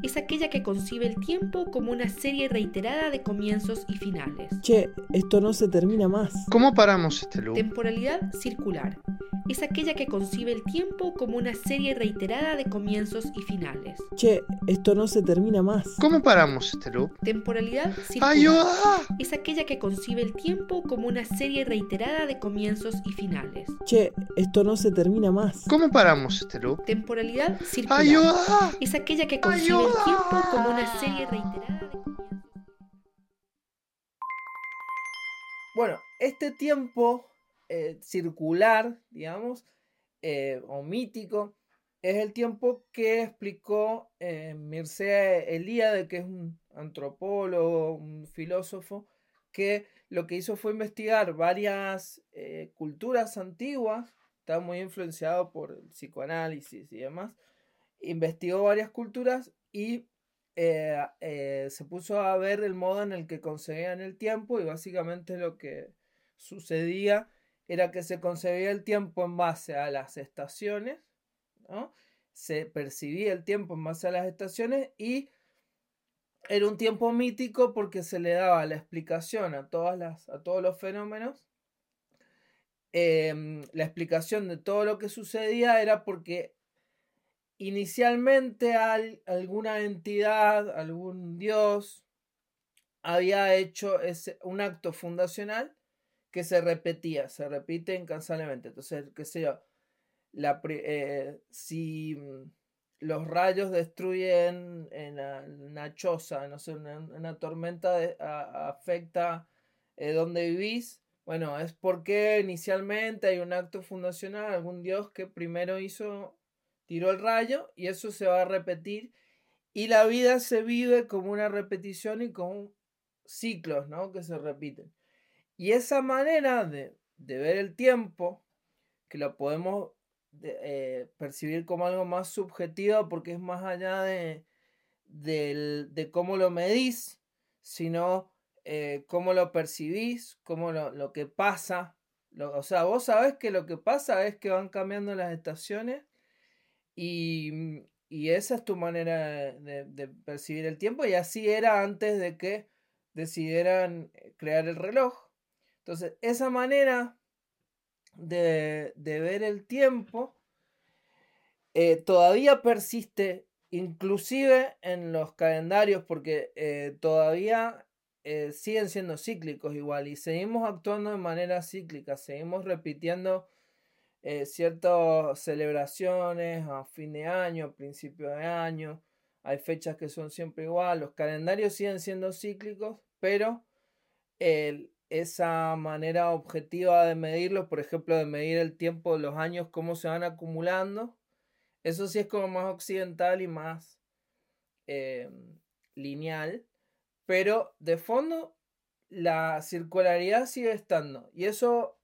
Es aquella que concibe el tiempo como una serie reiterada de comienzos y finales. Che, esto no se termina más. ¿Cómo paramos este loop? Temporalidad circular. Es aquella que concibe el tiempo como una serie reiterada de comienzos y finales. Che, esto no se termina más. ¿Cómo paramos este loop? Temporalidad circular. ¡Ayuda! Es aquella que concibe el tiempo como una serie reiterada de comienzos y finales. Che, esto no se termina más. ¿Cómo paramos este loop? Temporalidad circular. ¡Ayuda! Es aquella que concibe el tiempo como una serie reiterada de comienzos. Bueno, este tiempo eh, circular, digamos, eh, o mítico, es el tiempo que explicó eh, Mircea Eliade, que es un antropólogo, un filósofo, que lo que hizo fue investigar varias culturas antiguas, está muy influenciado por el psicoanálisis y demás, investigó varias culturas y eh, eh, se puso a ver el modo en el que concebían el tiempo y básicamente lo que sucedía era que se concebía el tiempo en base a las estaciones, ¿no? se percibía el tiempo en base a las estaciones y era un tiempo mítico porque se le daba la explicación a, todas las, a todos los fenómenos. Em, la explicación de todo lo que sucedía era porque inicialmente alguna entidad, algún dios, había hecho ese, un acto fundacional que se repetía, se repite incansablemente. Entonces, qué sé yo, eh, si mm, los rayos destruyen en una choza, no sé, una, tormenta afecta eh, donde vivís, bueno, es porque inicialmente hay un acto fundacional, algún dios que primero hizo, tiró el rayo y eso se va a repetir y la vida se vive como una repetición y con ciclos, ¿no? Que se repiten. Y esa manera de, de ver el tiempo, que lo podemos eh, percibir como algo más subjetivo porque es más allá de, de cómo lo medís, sino eh, cómo lo percibís, cómo lo, lo que pasa. o sea, vos sabés que lo que pasa es que van cambiando las estaciones y, y esa es tu manera de, de, percibir el tiempo y así era antes de que decidieran eh, crear el reloj. Entonces, esa manera de, ver el tiempo eh, todavía persiste inclusive en los calendarios porque eh, todavía siguen siendo cíclicos igual y seguimos actuando de manera cíclica, seguimos repitiendo ciertas celebraciones a fin de año, principio de año, hay fechas que son siempre igual, los calendarios siguen siendo cíclicos, pero esa manera objetiva de medirlo, por ejemplo, de medir el tiempo de los años, cómo se van acumulando, eso sí es como más occidental y más eh, lineal, pero de fondo la circularidad sigue estando. Y eso,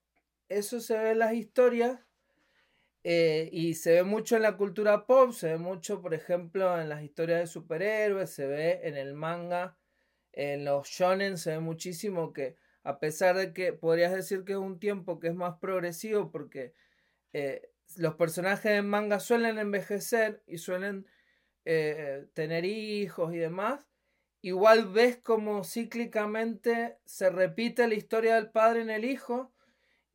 eso se ve en las historias eh, y se ve mucho en la cultura pop, se ve mucho, por ejemplo, en las historias de superhéroes, se ve en el manga, en los shonen, se ve muchísimo que a pesar de que podrías decir que es un tiempo que es más progresivo porque eh, los personajes en manga suelen envejecer y suelen eh, tener hijos y demás, igual ves como cíclicamente se repite la historia del padre en el hijo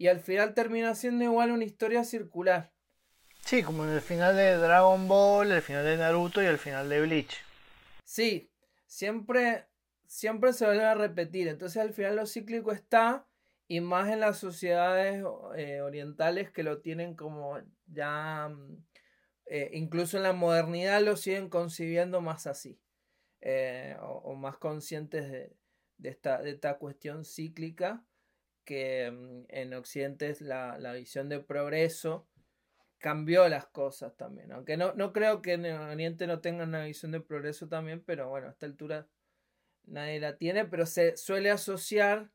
y al final termina siendo igual una historia circular. Sí, como en el final de Dragon Ball, el final de Naruto y el final de Bleach. Sí, siempre siempre se vuelve a repetir. Entonces al final lo cíclico está y más en las sociedades eh, orientales que lo tienen como ya, mm, eh, incluso en la modernidad lo siguen concibiendo más así, eh, o, más conscientes de, esta, de esta cuestión cíclica que mm, en Occidente la, visión de progreso cambió las cosas también, aunque no, no creo que en Oriente no tengan una visión de progreso también, pero bueno, a esta altura nadie la tiene, pero se suele asociar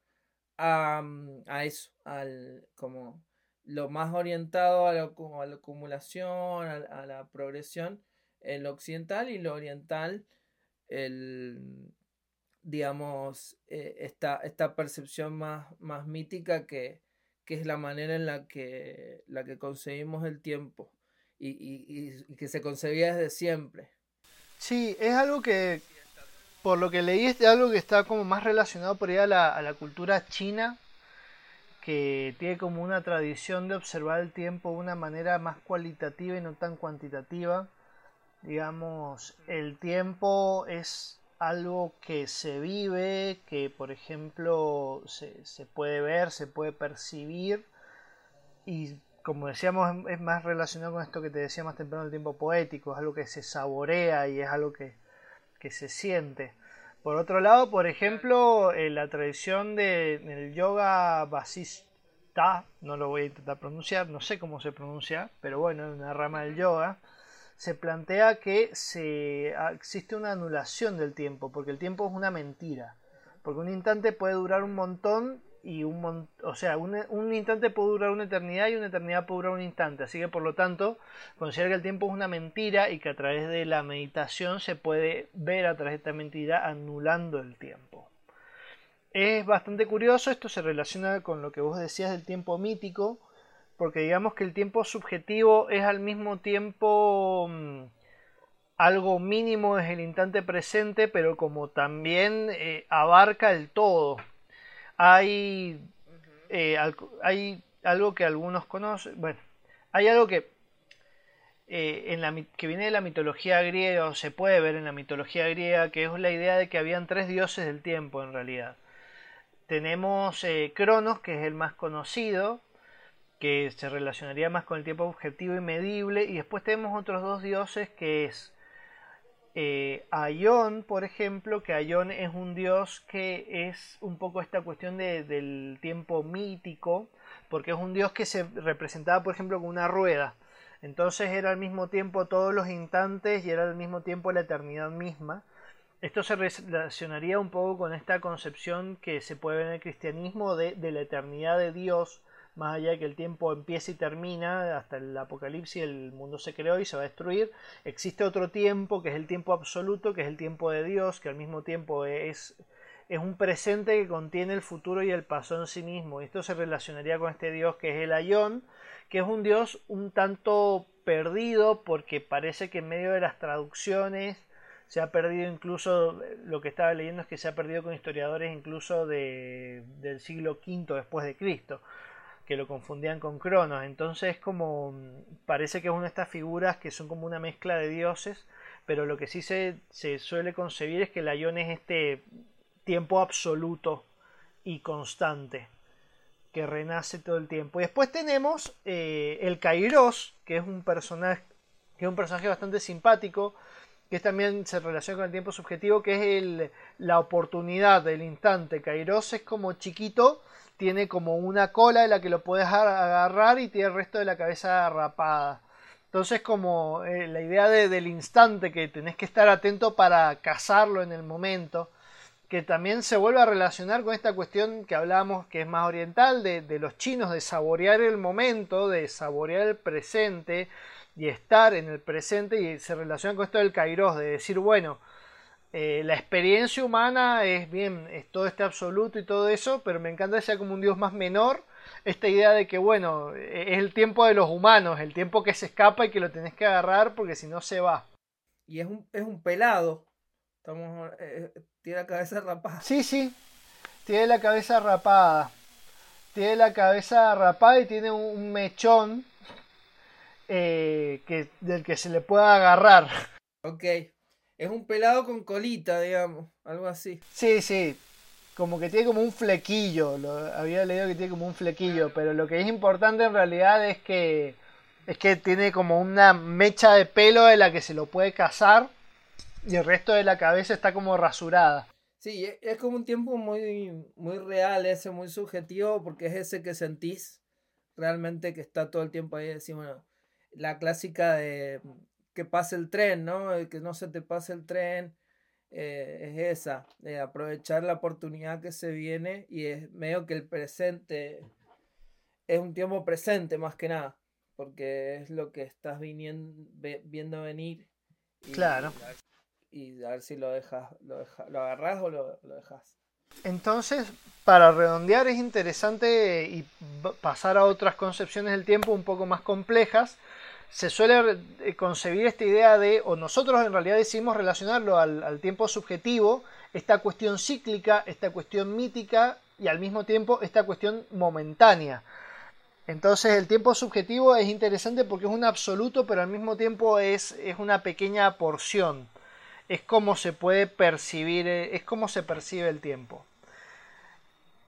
a, mm, a eso, al como lo más orientado a, la acumulación, a, la progresión, el occidental y lo oriental, el digamos, eh, esta, esta percepción más, más mítica que, que, es la manera en la que, la que concebimos el tiempo y, y, y que se concebía desde siempre. Sí, es algo que, por lo que leí es algo que está como más relacionado por ahí la, a la cultura china, que tiene como una tradición de observar el tiempo de una manera más cualitativa y no tan cuantitativa. Digamos, el tiempo es algo que se vive, que por ejemplo se, se puede ver, se puede percibir. Y como decíamos es más relacionado con esto que te decía más temprano el tiempo poético, es algo que se saborea y es algo que, que se siente. Por otro lado, por ejemplo, en la tradición del yoga Vasista, no lo voy a intentar pronunciar, no sé cómo se pronuncia, pero bueno, es una rama del yoga, se plantea que se, ah, existe una anulación del tiempo, porque el tiempo es una mentira. porque un instante puede durar un montón y un o sea, un, un, instante puede durar una eternidad y una eternidad puede durar un instante, así que por lo tanto considera que el tiempo es una mentira y que a través de la meditación se puede ver a través de esta mentira anulando el tiempo. Es bastante curioso, esto se relaciona con lo que vos decías del tiempo mítico, porque digamos que el tiempo subjetivo es al mismo tiempo mm, algo mínimo es el instante presente, pero como también eh, abarca el todo. Hay, eh, hay algo que algunos conocen, bueno, hay algo que, eh, en la, que viene de la mitología griega, o se puede ver en la mitología griega, que es la idea de que habían tres dioses del tiempo en realidad. Tenemos Cronos, que es el más conocido, que se relacionaría más con el tiempo objetivo y medible, y después tenemos otros dos dioses que es eh, Aion, por ejemplo, que Aion es un dios que es un poco esta cuestión del tiempo mítico, porque es un dios que se representaba, por ejemplo, con una rueda. Entonces era al mismo tiempo todos los instantes y era al mismo tiempo la eternidad misma. Esto se relacionaría un poco con esta concepción que se puede ver en el cristianismo de la eternidad de Dios más allá de que el tiempo empiece y termina, hasta el apocalipsis el mundo se creó y se va a destruir, existe otro tiempo que es el tiempo absoluto, que es el tiempo de Dios, que al mismo tiempo es, es un presente que contiene el futuro y el pasado en sí mismo. Esto se relacionaría con este Dios que es el Ayón, que es un Dios un tanto perdido porque parece que en medio de las traducciones se ha perdido incluso, lo que estaba leyendo es que se ha perdido con historiadores incluso de, del siglo V después de Cristo que lo confundían con Cronos. Entonces como parece que es una de estas figuras que son como una mezcla de dioses, pero lo que sí se, se suele concebir es que el Ayón es este tiempo absoluto y constante que renace todo el tiempo. Y después tenemos eh, el Kairos, que es un personaje que es un personaje bastante simpático, que también se relaciona con el tiempo subjetivo, que es el, la oportunidad del instante. Kairos es como chiquito, tiene como una cola de la que lo puedes agarrar y tiene el resto de la cabeza rapada. Entonces como eh, la idea del instante que tenés que estar atento para cazarlo en el momento, que también se vuelve a relacionar con esta cuestión que hablábamos que es más oriental de, de los chinos, de saborear el momento, de saborear el presente y estar en el presente y se relaciona con esto del kairos, de decir, bueno, eh, la experiencia humana es bien, es todo este absoluto y todo eso, pero me encanta que sea como un Dios más menor. Esta idea de que, bueno, es el tiempo de los humanos, el tiempo que se escapa y que lo tenés que agarrar porque si no se va. Y es un, es un pelado. Estamos, eh, tiene la cabeza rapada. Sí, sí, tiene la cabeza rapada. Tiene la cabeza rapada y tiene un, mechón eh, que, del que se le pueda agarrar. Ok. Es un pelado con colita, digamos, algo así. Sí, sí. Como que tiene como un flequillo. Lo, había leído que tiene como un flequillo. Pero lo que es importante en realidad es que. Es que tiene como una mecha de pelo de la que se lo puede cazar. Y el resto de la cabeza está como rasurada. Sí, es como un tiempo muy, muy real, ese, muy subjetivo, porque es ese que sentís realmente que está todo el tiempo ahí. Decimos, bueno, la clásica de que pase el tren, ¿no? Que no se te pase el tren. Eh, es esa, de aprovechar la oportunidad que se viene y es medio que el presente es un tiempo presente más que nada, porque es lo que estás viniendo, viendo venir. Y, claro. Y a ver si lo dejas, lo, lo agarras o lo, lo dejas. Entonces, para redondear es interesante y pasar a otras concepciones del tiempo un poco más complejas se suele eh, concebir esta idea de, o nosotros en realidad decimos relacionarlo al, tiempo subjetivo, esta cuestión cíclica, esta cuestión mítica y al mismo tiempo esta cuestión momentánea. Entonces el tiempo subjetivo es interesante porque es un absoluto, pero al mismo tiempo es, es una pequeña porción. Es como se puede percibir, eh, es como se percibe el tiempo.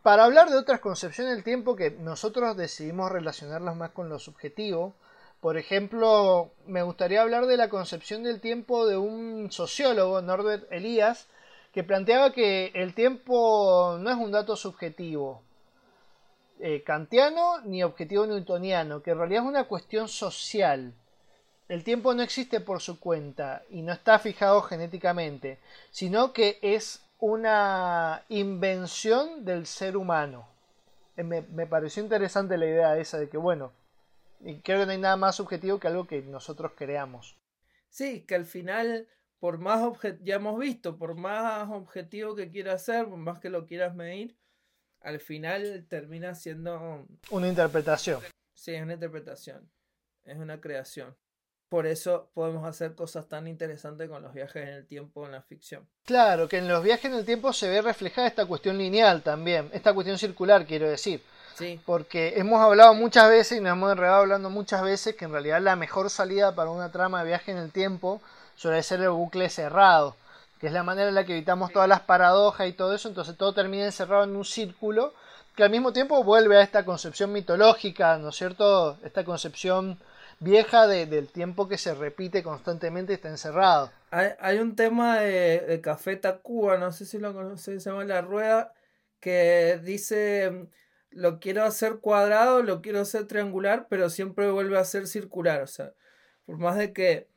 Para hablar de otras concepciones del tiempo que nosotros decidimos relacionarlas más con lo subjetivo, por ejemplo, me gustaría hablar de la concepción del tiempo de un sociólogo, Norbert Elias, que planteaba que el tiempo no es un dato subjetivo eh, kantiano ni objetivo newtoniano, que en realidad es una cuestión social. El tiempo no existe por su cuenta y no está fijado genéticamente, sino que es una invención del ser humano. Eh, Me, me pareció interesante la idea esa de que, bueno, y creo que no hay nada más subjetivo que algo que nosotros creamos. Sí, que al final, por más obje- ya hemos visto, por más objetivo que quieras hacer, por más que lo quieras medir, al final termina siendo, Una interpretación. sí, es una interpretación, es una creación. Por eso podemos hacer cosas tan interesantes con los viajes en el tiempo en la ficción. Claro, que en los viajes en el tiempo se ve reflejada esta cuestión lineal también, esta cuestión circular, quiero decir. Sí, Porque hemos hablado muchas veces y nos hemos enredado hablando muchas veces que en realidad la mejor salida para una trama de viaje en el tiempo suele ser el bucle cerrado, que es la manera en la que evitamos todas las paradojas y todo eso, entonces todo termina encerrado en un círculo que al mismo tiempo vuelve a esta concepción mitológica, ¿no es cierto? Esta concepción vieja de- del tiempo que se repite constantemente y está encerrado. hay, hay un tema de, de Café Tacuba, no sé si lo conoces, se llama La Rueda, que dice, lo quiero hacer cuadrado, lo quiero hacer triangular, pero siempre vuelve a ser circular. O sea, por más de que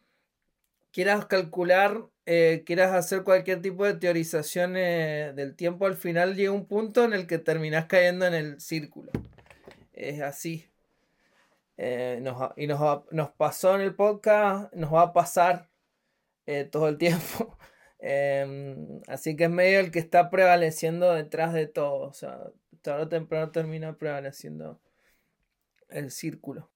quieras calcular, eh, quieras hacer cualquier tipo de teorización eh, del tiempo, al final llega un punto en el que terminás cayendo en el círculo. Es así. Eh, nos y nos, nos pasó en el podcast, nos va a pasar eh, todo el tiempo. Em, así que es medio el que está prevaleciendo detrás de todo. O sea, tarde o temprano termina prevaleciendo el círculo.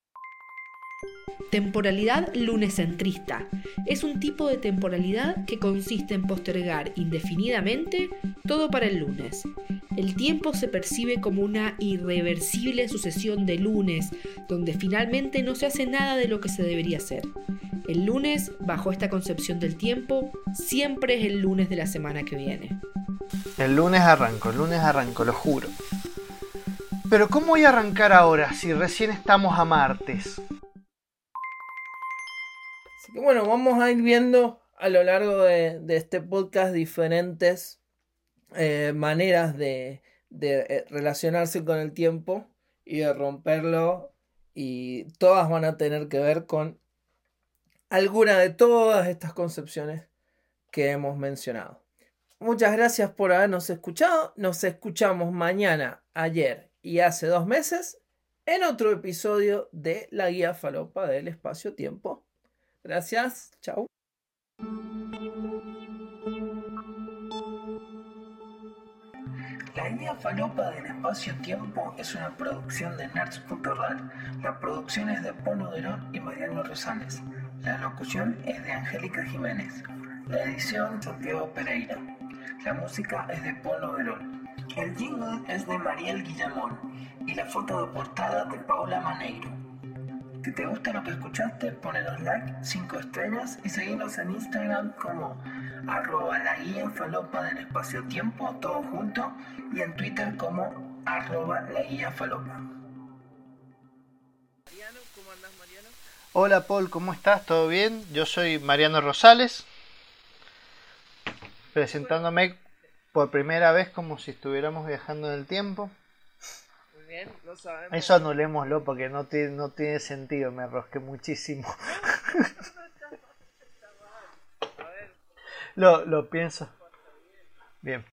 Temporalidad lunecentrista es un tipo de temporalidad que consiste en postergar indefinidamente todo para el lunes. El tiempo se percibe como una irreversible sucesión de lunes, donde finalmente no se hace nada de lo que se debería hacer. El lunes, bajo esta concepción del tiempo, siempre es el lunes de la semana que viene. El lunes arranco, el lunes arranco, lo juro. Pero ¿cómo voy a arrancar ahora si recién estamos a martes? Que bueno, vamos a ir viendo a lo largo de, de este podcast diferentes eh, maneras de, de, eh, relacionarse con el tiempo y de romperlo. Y todas van a tener que ver con alguna de todas estas concepciones que hemos mencionado. Muchas gracias por habernos escuchado. Nos escuchamos mañana, ayer y hace dos meses en otro episodio de la guía falopa del espacio-tiempo. Gracias, chao. La guía falopa del espacio-tiempo es una producción de Nerds.ral. La producción es de Polo Derón y Mariano Rosales. La locución es de Angélica Jiménez. La edición Santiago Pereira. La música es de Polo Verón. El jingle es de Mariel Guillamón y la foto de portada de Paula Maneiro. Si te gusta lo que escuchaste, ponenos like, 5 estrellas y seguinos en Instagram como arroba la guía falopa del espacio tiempo, todo junto, y en Twitter como arroba la guía falopa. Mariano, ¿cómo andás Mariano? Hola Paul, ¿cómo estás? ¿Todo bien? Yo soy Mariano Rosales, presentándome por primera vez como si estuviéramos viajando en el tiempo. Muy bien, lo sabemos. Eso anulémoslo porque no tiene, no tiene sentido, me rosqué muchísimo. lo, lo pienso. Bien.